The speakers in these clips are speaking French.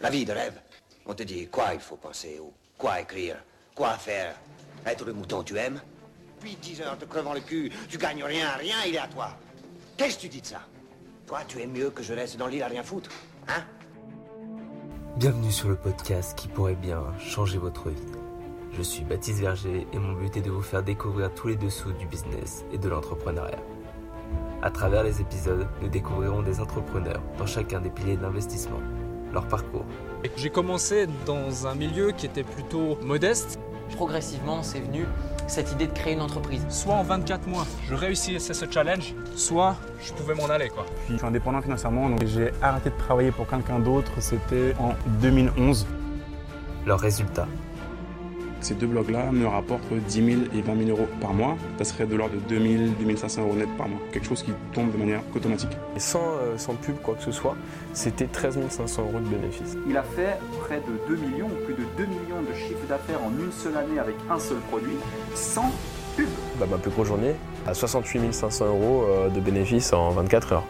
La vie de rêve. On te dit quoi il faut penser ou quoi écrire, quoi faire. Être le mouton tu aimes Puis 10 heures te crevant le cul, tu gagnes rien, rien, il est à toi. Qu'est-ce que tu dis de ça Toi, tu es mieux que je reste dans l'île à rien foutre, hein Bienvenue sur le podcast qui pourrait bien changer votre vie. Je suis Baptiste Verger et mon but est de vous faire découvrir tous les dessous du business et de l'entrepreneuriat. À travers les épisodes, nous découvrirons des entrepreneurs dans chacun des piliers d'investissement, leur parcours. J'ai commencé dans un milieu qui était plutôt modeste. Progressivement, c'est venu cette idée de créer une entreprise. Soit en 24 mois, je réussissais ce challenge, soit je pouvais m'en aller. Quoi. Je suis indépendant financièrement, donc j'ai arrêté de travailler pour quelqu'un d'autre, c'était en 2011. Leurs résultats, Ces deux blogs-là me rapportent 10 000 et 20 000 euros par mois. Ça serait de l'ordre de 2 000, 2 500 euros net par mois. Quelque chose qui tombe de manière automatique. Et sans, euh, sans pub, quoi que ce soit, c'était 13 500 euros de bénéfices. Il a fait près de 2 millions, plus de 2 millions de chiffres d'affaires en une seule année avec un seul produit, sans pub. Bah, ma plus grosse journée, à 68 500 euros euh, de bénéfices en 24 heures.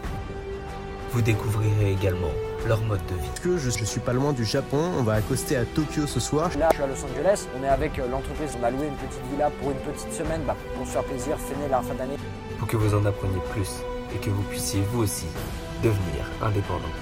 Vous découvrirez également leur mode de vie. que je, je suis pas loin du Japon, on va accoster à Tokyo ce soir. Là, je suis à Los Angeles. On est avec euh, l'entreprise. On a loué une petite villa pour une petite semaine bah, pour se faire plaisir, fêter la fin d'année. pour que vous en appreniez plus et que vous puissiez vous aussi devenir indépendant.